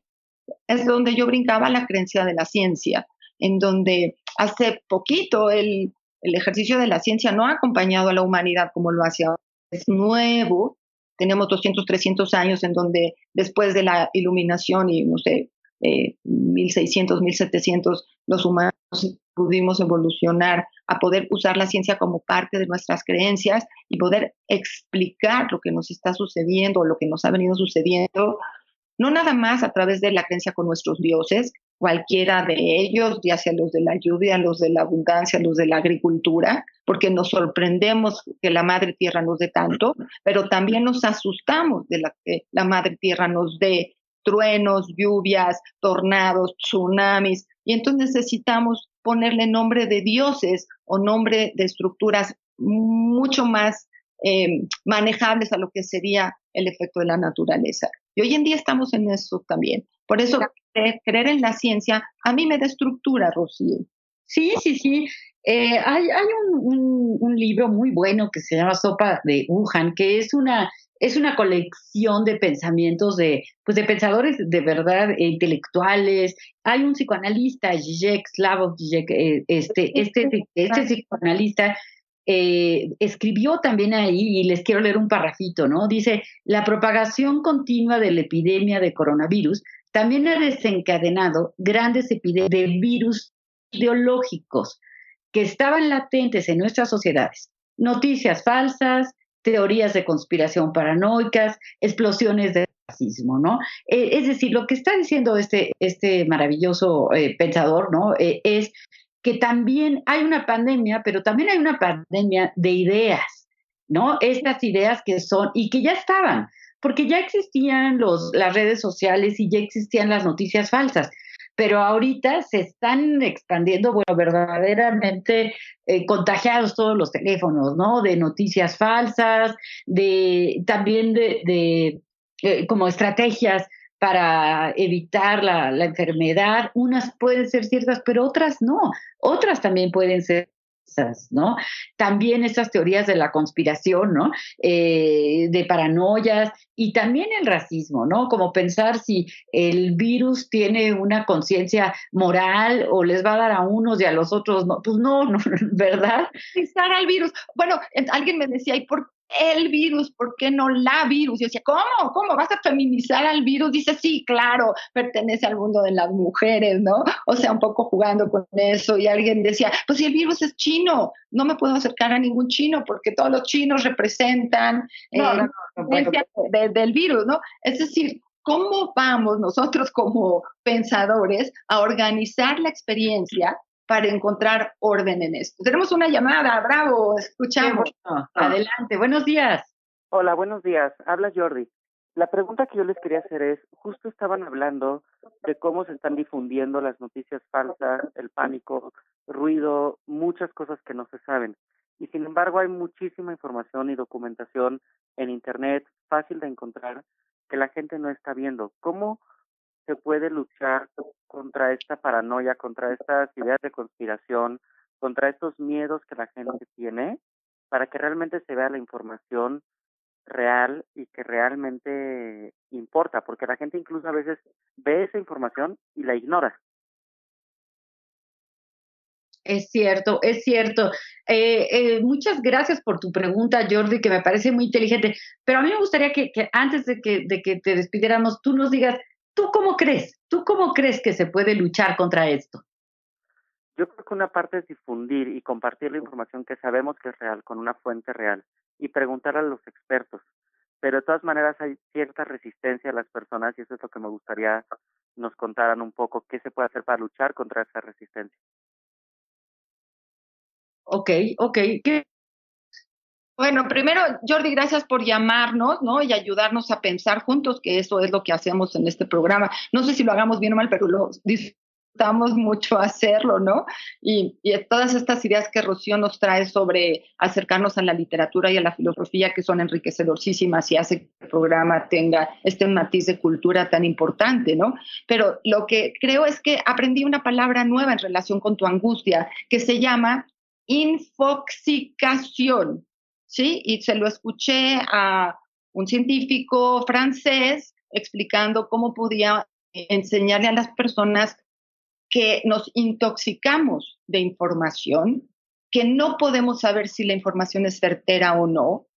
es donde yo brincaba la creencia de la ciencia, en donde hace poquito el, el ejercicio de la ciencia no ha acompañado a la humanidad como lo hace ahora. Es nuevo, tenemos 200, 300 años en donde después de la iluminación y no sé, eh, 1600, 1700, los humanos pudimos evolucionar a poder usar la ciencia como parte de nuestras creencias y poder explicar lo que nos está sucediendo, lo que nos ha venido sucediendo, no nada más a través de la creencia con nuestros dioses, cualquiera de ellos, ya sea los de la lluvia, los de la abundancia, los de la agricultura, porque nos sorprendemos que la madre tierra nos dé tanto, pero también nos asustamos de la que la madre tierra nos dé truenos, lluvias, tornados, tsunamis, y entonces necesitamos ponerle nombre de dioses o nombre de estructuras mucho más eh, manejables a lo que sería el efecto de la naturaleza. Y hoy en día estamos en eso también. Por eso creer, creer en la ciencia a mí me da estructura, Rocío. Sí, sí, sí. Eh, hay hay un, un, un, libro muy bueno que se llama Sopa de Wuhan, que es una, es una colección de pensamientos de, pues de pensadores de verdad eh, intelectuales. Hay un psicoanalista, Zizek, Zizek, eh, este, este, este psicoanalista eh, escribió también ahí, y les quiero leer un parrafito, ¿no? Dice, la propagación continua de la epidemia de coronavirus también ha desencadenado grandes epidemias de virus ideológicos que estaban latentes en nuestras sociedades. Noticias falsas, teorías de conspiración paranoicas, explosiones de racismo, ¿no? Eh, es decir, lo que está diciendo este, este maravilloso eh, pensador, ¿no? Eh, es que también hay una pandemia, pero también hay una pandemia de ideas, ¿no? Estas ideas que son, y que ya estaban, porque ya existían los, las redes sociales y ya existían las noticias falsas pero ahorita se están expandiendo, bueno, verdaderamente eh, contagiados todos los teléfonos, ¿no? De noticias falsas, de también de, de eh, como estrategias para evitar la, la, enfermedad. Unas pueden ser ciertas, pero otras no. Otras también pueden ser ¿no? También esas teorías de la conspiración, ¿no? Eh, de paranoias y también el racismo, ¿no? Como pensar si el virus tiene una conciencia moral o les va a dar a unos y a los otros, no, pues no, no (laughs) ¿verdad? Pensar al virus. Bueno, alguien me decía, ¿y por el virus, ¿por qué no la virus? Yo decía, ¿cómo? ¿Cómo vas a feminizar al virus? Dice, sí, claro, pertenece al mundo de las mujeres, ¿no? O sea, un poco jugando con eso. Y alguien decía, pues si el virus es chino, no me puedo acercar a ningún chino porque todos los chinos representan eh, del virus, ¿no? Es decir, ¿cómo vamos nosotros como pensadores a organizar la experiencia para encontrar orden en esto. Tenemos una llamada, bravo, escuchamos. Adelante, buenos días. Hola, buenos días. Habla Jordi. La pregunta que yo les quería hacer es, justo estaban hablando de cómo se están difundiendo las noticias falsas, el pánico, ruido, muchas cosas que no se saben. Y sin embargo hay muchísima información y documentación en Internet fácil de encontrar que la gente no está viendo. ¿Cómo se puede luchar contra esta paranoia, contra estas ideas de conspiración, contra estos miedos que la gente tiene, para que realmente se vea la información real y que realmente importa, porque la gente incluso a veces ve esa información y la ignora. Es cierto, es cierto. Eh, eh, muchas gracias por tu pregunta, Jordi, que me parece muy inteligente. Pero a mí me gustaría que, antes de que, de que te despidiéramos, tú nos digas ¿Tú cómo crees? ¿Tú cómo crees que se puede luchar contra esto? Yo creo que una parte es difundir y compartir la información que sabemos que es real con una fuente real y preguntar a los expertos. Pero de todas maneras hay cierta resistencia a las personas y eso es lo que me gustaría nos contaran un poco qué se puede hacer para luchar contra esa resistencia. Ok, ok. ¿Qué, bueno, primero, Jordi, gracias por llamarnos, ¿no? Y ayudarnos a pensar juntos, que eso es lo que hacemos en este programa. No sé si lo hagamos bien o mal, pero lo disfrutamos mucho hacerlo, ¿no? Y, y todas estas ideas que Rocío nos trae sobre acercarnos a la literatura y a la filosofía, que son enriquecedorísimas y hace que el programa tenga este matiz de cultura tan importante, ¿no? Pero lo que creo es que aprendí una palabra nueva en relación con tu angustia, que se llama infoxicación ¿sí? Y se lo escuché a un científico francés explicando cómo podía enseñarle a las personas que nos intoxicamos de información, que no podemos saber si la información es certera o no,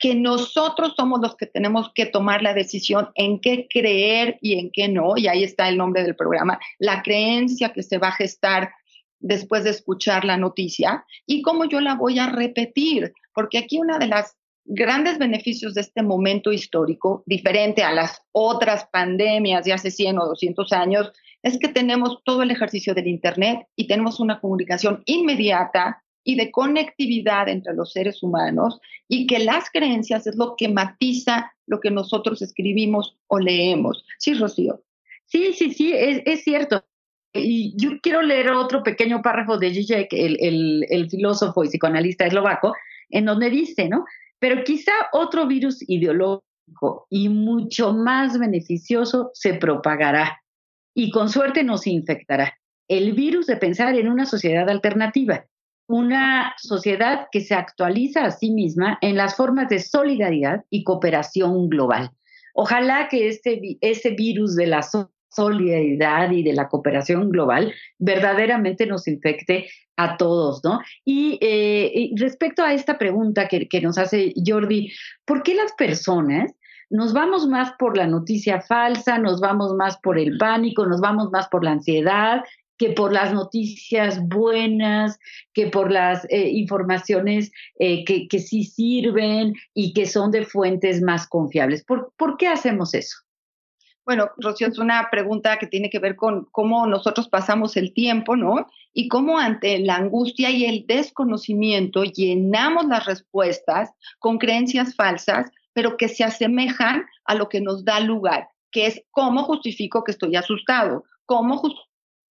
que nosotros somos los que tenemos que tomar la decisión en qué creer y en qué no, y ahí está el nombre del programa, la creencia que se va a gestar después de escuchar la noticia y cómo yo la voy a repetir, porque aquí una de las grandes beneficios de este momento histórico, diferente a las otras pandemias de hace 100 o 200 años, es que tenemos todo el ejercicio del Internet y tenemos una comunicación inmediata y de conectividad entre los seres humanos y que las creencias es lo que matiza lo que nosotros escribimos o leemos. Sí, Rocío. Sí, sí, sí, es, es cierto. Y yo quiero leer otro pequeño párrafo de Zizek, el, el, filósofo y psicoanalista eslovaco, en donde dice, ¿no? Pero quizá otro virus ideológico y mucho más beneficioso se propagará y con suerte nos infectará. El virus de pensar en una sociedad alternativa, una sociedad que se actualiza a sí misma en las formas de solidaridad y cooperación global. Ojalá que este, ese virus de la solidaridad y de la cooperación global verdaderamente nos infecte a todos, ¿no? Y, eh, respecto a esta pregunta que, nos hace Jordi, ¿por qué las personas nos vamos más por la noticia falsa, nos vamos más por el pánico, nos vamos más por la ansiedad que por las noticias buenas, que por las eh, informaciones eh, que, sí sirven y que son de fuentes más confiables. ¿Por, ¿Por qué hacemos eso? Bueno, Rocío, es una pregunta que tiene que ver con cómo nosotros pasamos el tiempo, ¿no? Y cómo ante la angustia y el desconocimiento llenamos las respuestas con creencias falsas, pero que se asemejan a lo que nos da lugar, que es cómo justifico que estoy asustado, cómo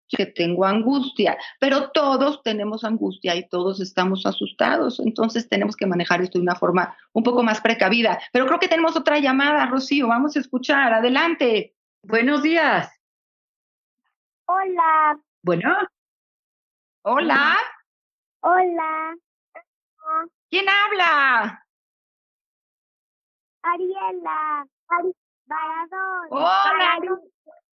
que tengo angustia, pero todos tenemos angustia y todos estamos asustados, entonces tenemos que manejar esto de una forma un poco más precavida. Pero creo que tenemos otra llamada, Rocío, vamos a escuchar, adelante. Buenos días. Hola. Bueno. Hola. Hola. ¿Quién habla? Ariela. Baradón. Hola,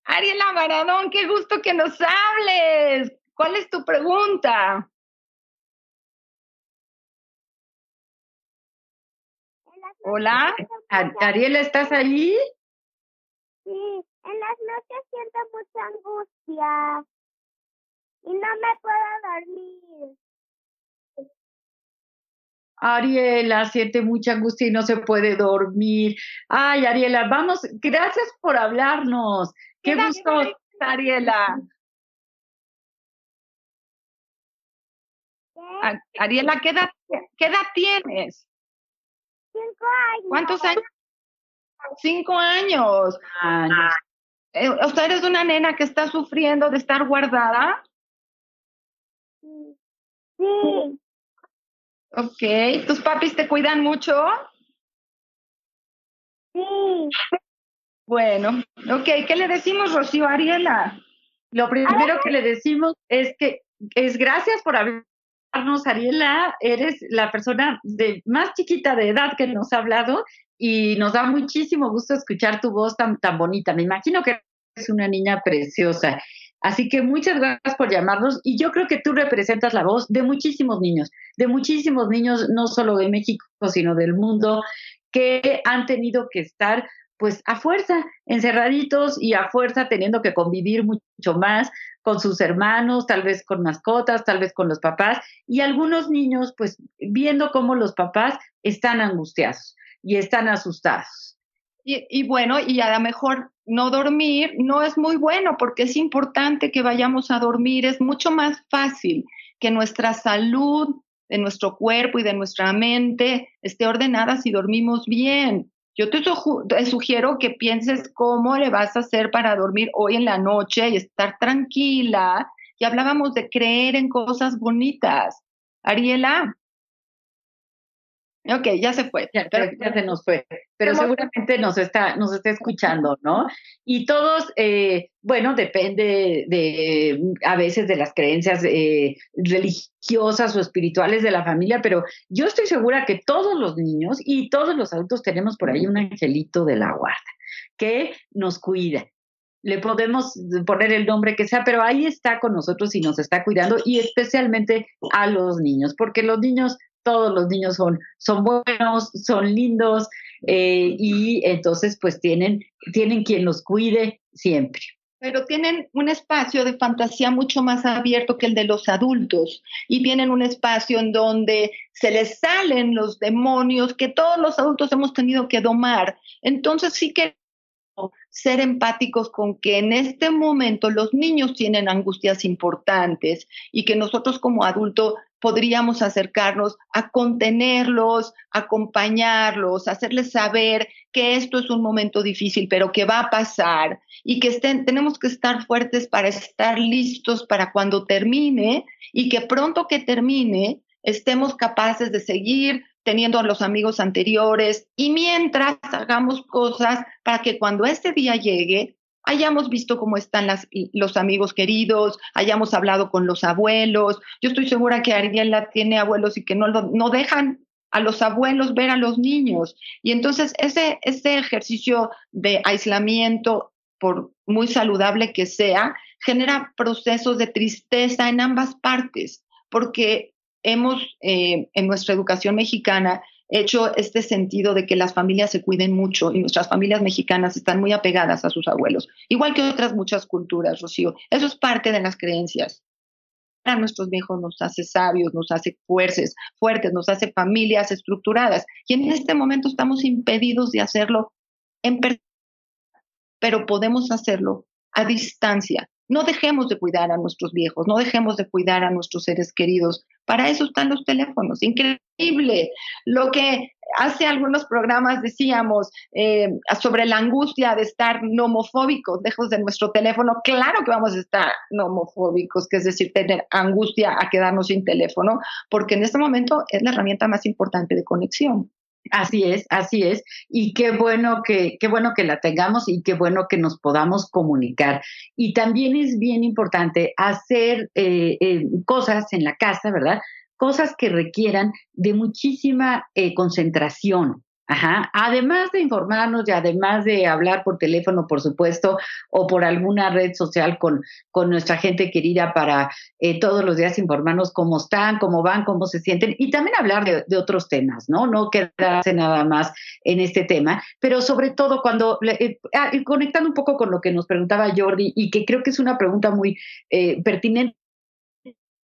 Ariela Baradón, qué gusto que nos hables. ¿Cuál es tu pregunta? Hola. Ar- Ariela, ¿estás ahí? Sí, en las noches siento mucha angustia y no me puedo dormir. Ariela siente mucha angustia y no se puede dormir. Ay, Ariela, vamos, gracias por hablarnos. Qué gusto. Ariela. Ariela, ¿qué edad, ¿qué edad tienes? Cinco años. ¿Cuántos años? Cinco años. Años. Eh, o sea, eres una nena que está sufriendo de estar guardada. Sí. Sí. Ok. ¿Tus papis te cuidan mucho? Sí. Bueno, ok. ¿Qué le decimos, Rocío Ariela? Lo primero que le decimos es que es gracias por hablarnos, Ariela. Eres la persona de más chiquita de edad que nos ha hablado y nos da muchísimo gusto escuchar tu voz tan, tan bonita. Me imagino que eres una niña preciosa. Así que muchas gracias por llamarnos y yo creo que tú representas la voz de muchísimos niños, de muchísimos niños, no solo de México, sino del mundo, que han tenido que estar pues a fuerza, encerraditos y a fuerza teniendo que convivir mucho más con sus hermanos, tal vez con mascotas, tal vez con los papás, y algunos niños pues viendo cómo los papás están angustiados y están asustados. Y, bueno, y a lo mejor no dormir no es muy bueno porque es importante que vayamos a dormir. Es mucho más fácil que nuestra salud de nuestro cuerpo y de nuestra mente esté ordenada si dormimos bien. Yo te, sugiero que pienses cómo le vas a hacer para dormir hoy en la noche y estar tranquila. Y hablábamos de creer en cosas bonitas. Ariela. Ok, ya se fue. Ya, Pero- ya se nos fue, pero seguramente nos está, nos está escuchando, ¿no? Y todos, eh, bueno, depende de a veces de las creencias eh, religiosas o espirituales de la familia, pero yo estoy segura que todos los niños y todos los adultos tenemos por ahí un angelito de la guarda que nos cuida. Le podemos poner el nombre que sea, pero ahí está con nosotros y nos está cuidando, y especialmente a los niños, porque los niños todos los niños son, son buenos, son lindos eh, y entonces pues tienen, tienen quien los cuide siempre. pero tienen un espacio de fantasía mucho más abierto que el de los adultos y tienen un espacio en donde se les salen los demonios que todos los adultos hemos tenido que domar. Entonces sí que ser empáticos con que en este momento los niños tienen angustias importantes y que nosotros como adultos podríamos acercarnos a contenerlos, acompañarlos, hacerles saber que esto es un momento difícil, pero que va a pasar y que estén, tenemos que estar fuertes para estar listos para cuando termine y que pronto que termine estemos capaces de seguir teniendo a los amigos anteriores y mientras hagamos cosas para que cuando este día llegue hayamos visto cómo están los amigos queridos, hayamos hablado con los abuelos. Yo estoy segura que Ariela tiene abuelos y que no, no dejan a los abuelos ver a los niños. Y entonces ese, ese ejercicio de aislamiento, por muy saludable que sea, genera procesos de tristeza en ambas partes, porque hemos eh, en nuestra educación mexicana hecho este sentido de que las familias se cuiden mucho y nuestras familias mexicanas están muy apegadas a sus abuelos, igual que otras muchas culturas, Rocío. Eso es parte de las creencias. A nuestros viejos nos hace sabios, nos hace fuertes, fuertes, nos hace familias estructuradas. Y en este momento estamos impedidos de hacerlo en persona, pero podemos hacerlo a distancia. No dejemos de cuidar a nuestros viejos, no dejemos de cuidar a nuestros seres queridos. Para eso están los teléfonos. Increíble. Lo que hace algunos programas decíamos eh, sobre la angustia de estar nomofóbicos, lejos de nuestro teléfono. Claro que vamos a estar nomofóbicos, que es decir, tener angustia a quedarnos sin teléfono, porque en este momento es la herramienta más importante de conexión. Así es, así es. Y qué bueno que, qué bueno que la tengamos y qué bueno que nos podamos comunicar. Y también es bien importante hacer eh, eh, cosas en la casa, ¿verdad? cosas que requieran de muchísima eh, concentración. Ajá. Además de informarnos y además de hablar por teléfono, por supuesto, o por alguna red social con, con nuestra gente querida para eh, todos los días informarnos cómo están, cómo van, cómo se sienten y también hablar de, otros temas, ¿no? No quedarse nada más en este tema, pero sobre todo cuando, eh, ah, conectando un poco con lo que nos preguntaba Jordi y que creo que es una pregunta muy eh, pertinente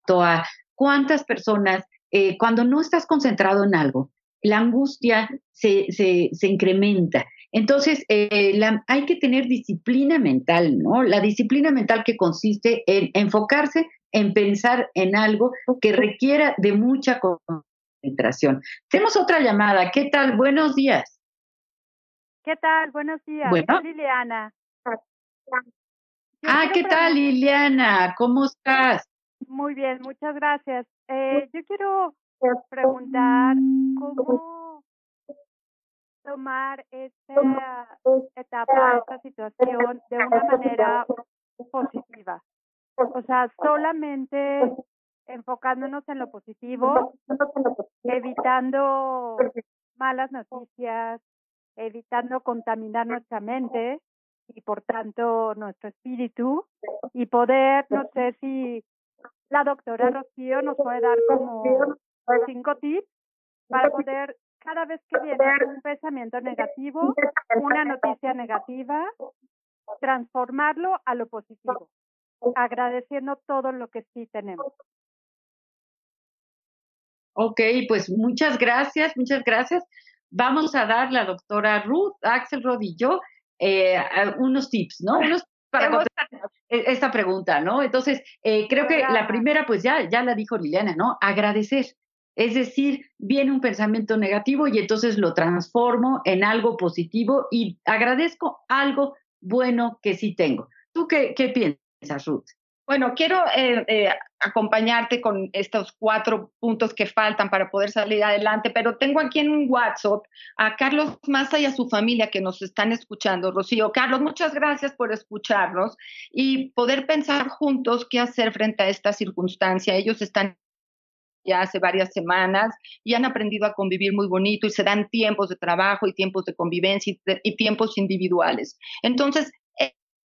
a cuántas personas, eh, cuando no estás concentrado en algo, la angustia se, se, se incrementa. Entonces, eh, la, hay que tener disciplina mental, ¿no? La disciplina mental que consiste en enfocarse en pensar en algo que requiera de mucha concentración. Tenemos otra llamada. ¿Qué tal? Buenos días. ¿Qué tal? Buenos días. Bueno. Liliana. Ah, ¿qué tal, Liliana? ¿Cómo estás? Muy bien, muchas gracias. Eh, yo quiero preguntar cómo tomar esta etapa, esta situación de una manera positiva. O sea, solamente enfocándonos en lo positivo, evitando malas noticias, evitando contaminar nuestra mente y por tanto nuestro espíritu y poder, no sé si la doctora Rocío nos puede dar como cinco tips para poder cada vez que viene un pensamiento negativo, una noticia negativa, transformarlo a lo positivo, agradeciendo todo lo que sí tenemos. Ok, pues muchas gracias, muchas gracias. Vamos a dar la doctora Ruth Axelrod y yo eh, unos tips, ¿no? Unos para contestar e- esta pregunta, ¿no? Entonces, eh, creo que la primera, pues ya, ya la dijo Liliana, ¿no? Agradecer. Es decir, viene un pensamiento negativo y entonces lo transformo en algo positivo y agradezco algo bueno que sí tengo. ¿Tú qué, piensas, Ruth? Bueno, quiero eh, eh, acompañarte con estos cuatro puntos que faltan para poder salir adelante, pero tengo aquí en WhatsApp a Carlos Maza y a su familia que nos están escuchando. Rocío, Carlos, muchas gracias por escucharnos y poder pensar juntos qué hacer frente a esta circunstancia. Ellos están ya hace varias semanas y han aprendido a convivir muy bonito y se dan tiempos de trabajo y tiempos de convivencia y, tiempos individuales. Entonces,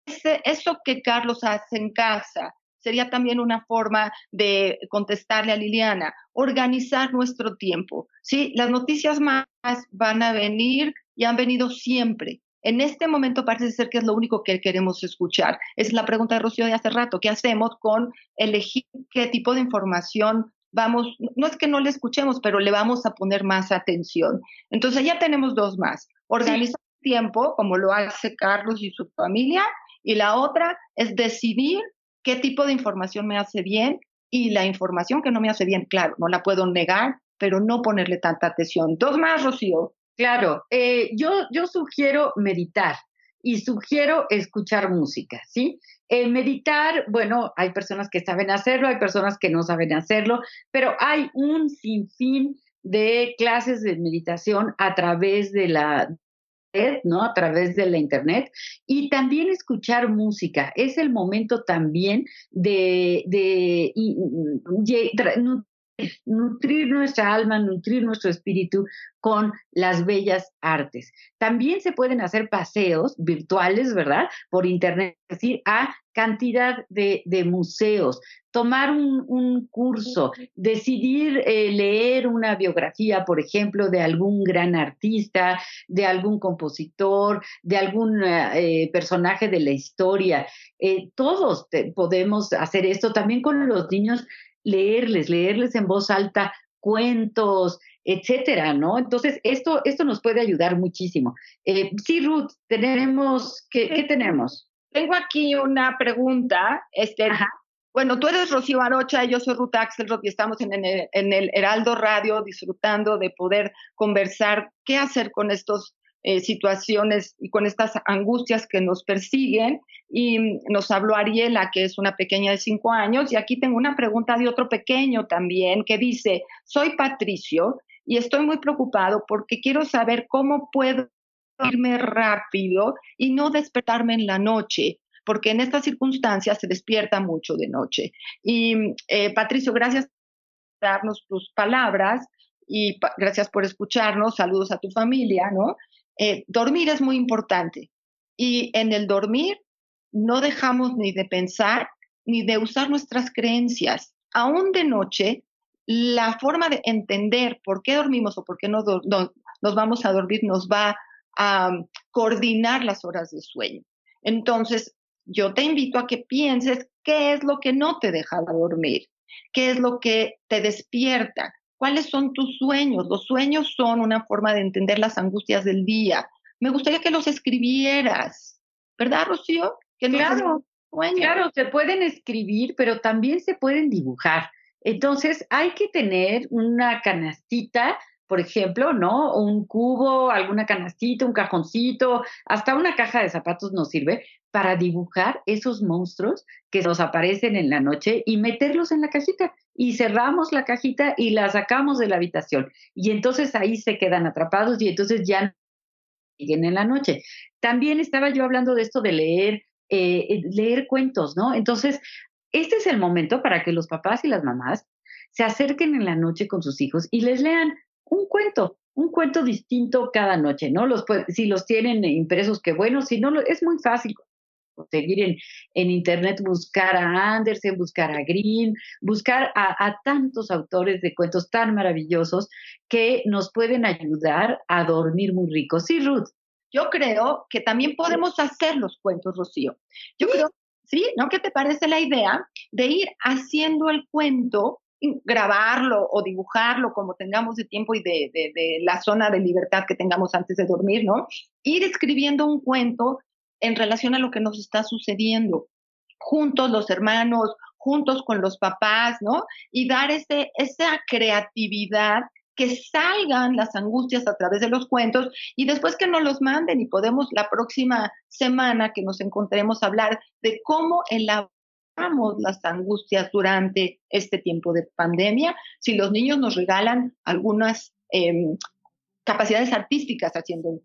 ese- eso que Carlos hace en casa sería también una forma de contestarle a Liliana, organizar nuestro tiempo. Sí, las noticias más van a venir y han venido siempre. En este momento parece ser que es lo único que queremos escuchar. Es la pregunta de Rocío de hace rato. ¿Qué hacemos con elegir qué tipo de información vamos? No es que no le escuchemos, pero le vamos a poner más atención. Entonces ya tenemos dos más. Organizar tiempo, como lo hace Carlos y su familia, y la otra es decidir qué tipo de información me hace bien y la información que no me hace bien, claro, no la puedo negar, pero no ponerle tanta atención. Dos más, Rocío. Claro, eh, yo, yo sugiero meditar y sugiero escuchar música, ¿sí? Eh, meditar, bueno, hay personas que saben hacerlo, hay personas que no saben hacerlo, pero hay un sinfín de clases de meditación a través de la red, ¿no? A través de la internet y también escuchar música. Es el momento también de, de nutrir nuestra alma, nutrir nuestro espíritu con las bellas artes. También se pueden hacer paseos virtuales, ¿verdad? Por internet, es decir, a cantidad de, museos, tomar un, curso, decidir eh, leer una biografía, por ejemplo, de algún gran artista, de algún compositor, de algún eh, eh, personaje de la historia. Todos podemos hacer esto también con los niños leerles, leerles en voz alta cuentos, etcétera, ¿no? Entonces, esto, esto nos puede ayudar muchísimo. Eh, sí, Ruth, tenemos, ¿qué, qué tenemos? Tengo aquí una pregunta. Este, bueno, tú eres Rocío Arocha, yo soy Ruth Axelrod y estamos en el, en el Heraldo Radio disfrutando de poder conversar qué hacer con estas eh, situaciones y con estas angustias que nos persiguen. Y mm, nos habló Ariela, que es una pequeña de cinco años, y aquí tengo una pregunta de otro pequeño también que dice, soy Patricio y estoy muy preocupado porque quiero saber cómo puedo irme rápido y no despertarme en la noche, porque en estas circunstancias se despierta mucho de noche. Y eh, Patricio, gracias darnos tus palabras y gracias por escucharnos. Saludos a tu familia, ¿no? Eh, dormir es muy importante y en el dormir no dejamos ni de pensar ni de usar nuestras creencias. Aún de noche, la forma de entender por qué dormimos o por qué no, nos vamos a dormir nos va a coordinar las horas de sueño. Entonces, yo te invito a que pienses qué es lo que no te deja dormir, qué es lo que te despierta, cuáles son tus sueños. Los sueños son una forma de entender las angustias del día. Me gustaría que los escribieras, ¿verdad, Rocío? Que Claro, sueños. Claro, se pueden escribir, pero también se pueden dibujar. Entonces, hay que tener una canastita, por ejemplo, ¿no? Un cubo, alguna canastita, un cajoncito, hasta una caja de zapatos nos sirve para dibujar esos monstruos que nos aparecen en la noche y meterlos en la cajita. Y cerramos la cajita y la sacamos de la habitación. Y entonces ahí se quedan atrapados y entonces ya no siguen en la noche. También estaba yo hablando de esto de leer, eh, eh, leer cuentos, ¿no? Entonces, este es el momento para que los papás y las mamás se acerquen en la noche con sus hijos y les lean un cuento, un cuento distinto cada noche, ¿no? Los, si los tienen impresos, qué bueno, si no, es muy fácil conseguir en, en internet, buscar a Andersen, buscar a Green, buscar a, a tantos autores de cuentos tan maravillosos que nos pueden ayudar a dormir muy rico. Sí, Ruth. Yo creo que también podemos hacer los cuentos, Rocío. Yo creo, ¿sí? ¿No? ¿Qué te parece la idea de ir haciendo el cuento, grabarlo o dibujarlo como tengamos de tiempo y de, de- la zona de libertad que tengamos antes de dormir, ¿no? Ir escribiendo un cuento en relación a lo que nos está sucediendo, juntos los hermanos, juntos con los papás, ¿no? Y dar ese, esa creatividad que salgan las angustias a través de los cuentos y después que nos los manden y podemos la próxima semana que nos encontremos hablar de cómo las angustias durante este tiempo de pandemia, si los niños nos regalan algunas em, capacidades artísticas haciendo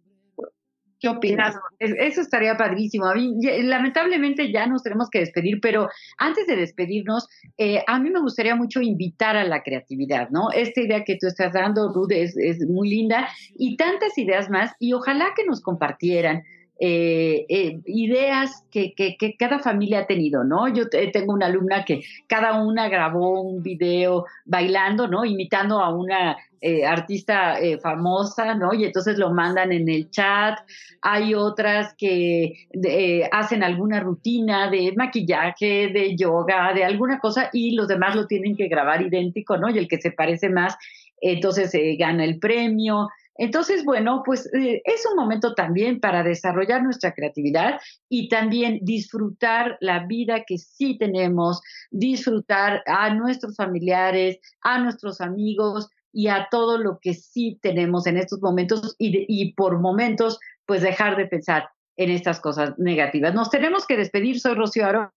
¿Qué opinas? Eso estaría padrísimo. A mí, lamentablemente ya nos tenemos que despedir, pero antes de despedirnos, eh, a mí me gustaría mucho invitar a la creatividad, ¿no? Esta idea que tú estás dando, Ruth, es, es muy linda y tantas ideas más y ojalá que nos compartieran. Eh, eh, ideas que, que, cada familia ha tenido, ¿no? Yo te- tengo una alumna que cada una grabó un video bailando, ¿no? Imitando a una eh, artista eh, famosa, ¿no? Y entonces lo mandan en el chat. Hay otras que eh, hacen alguna rutina de maquillaje, de yoga, de alguna cosa y los demás lo tienen que grabar idéntico, ¿no? Y el que se parece más, entonces eh, gana el premio. Entonces, bueno, pues eh, es un momento también para desarrollar nuestra creatividad y también disfrutar la vida que sí tenemos, disfrutar a nuestros familiares, a nuestros amigos y a todo lo que sí tenemos en estos momentos y, de- y por momentos, pues dejar de pensar en estas cosas negativas. Nos tenemos que despedir. Soy Rocío Aro.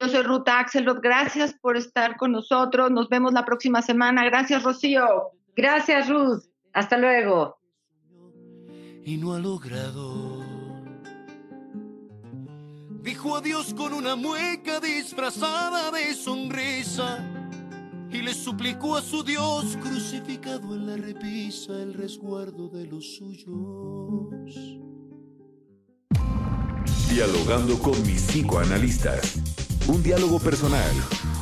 Yo soy Ruta Axelrod, gracias por estar con nosotros. Nos vemos la próxima semana. Gracias, Rocío. Gracias, Ruth. Hasta luego. y no ha logrado. Dijo adiós con una mueca disfrazada de sonrisa y le suplicó a su Dios crucificado en la repisa el resguardo de los suyos. Dialogando con mis psicoanalistas. Un diálogo personal,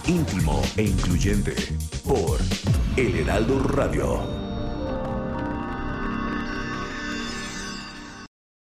íntimo e incluyente. Por El Heraldo Radio.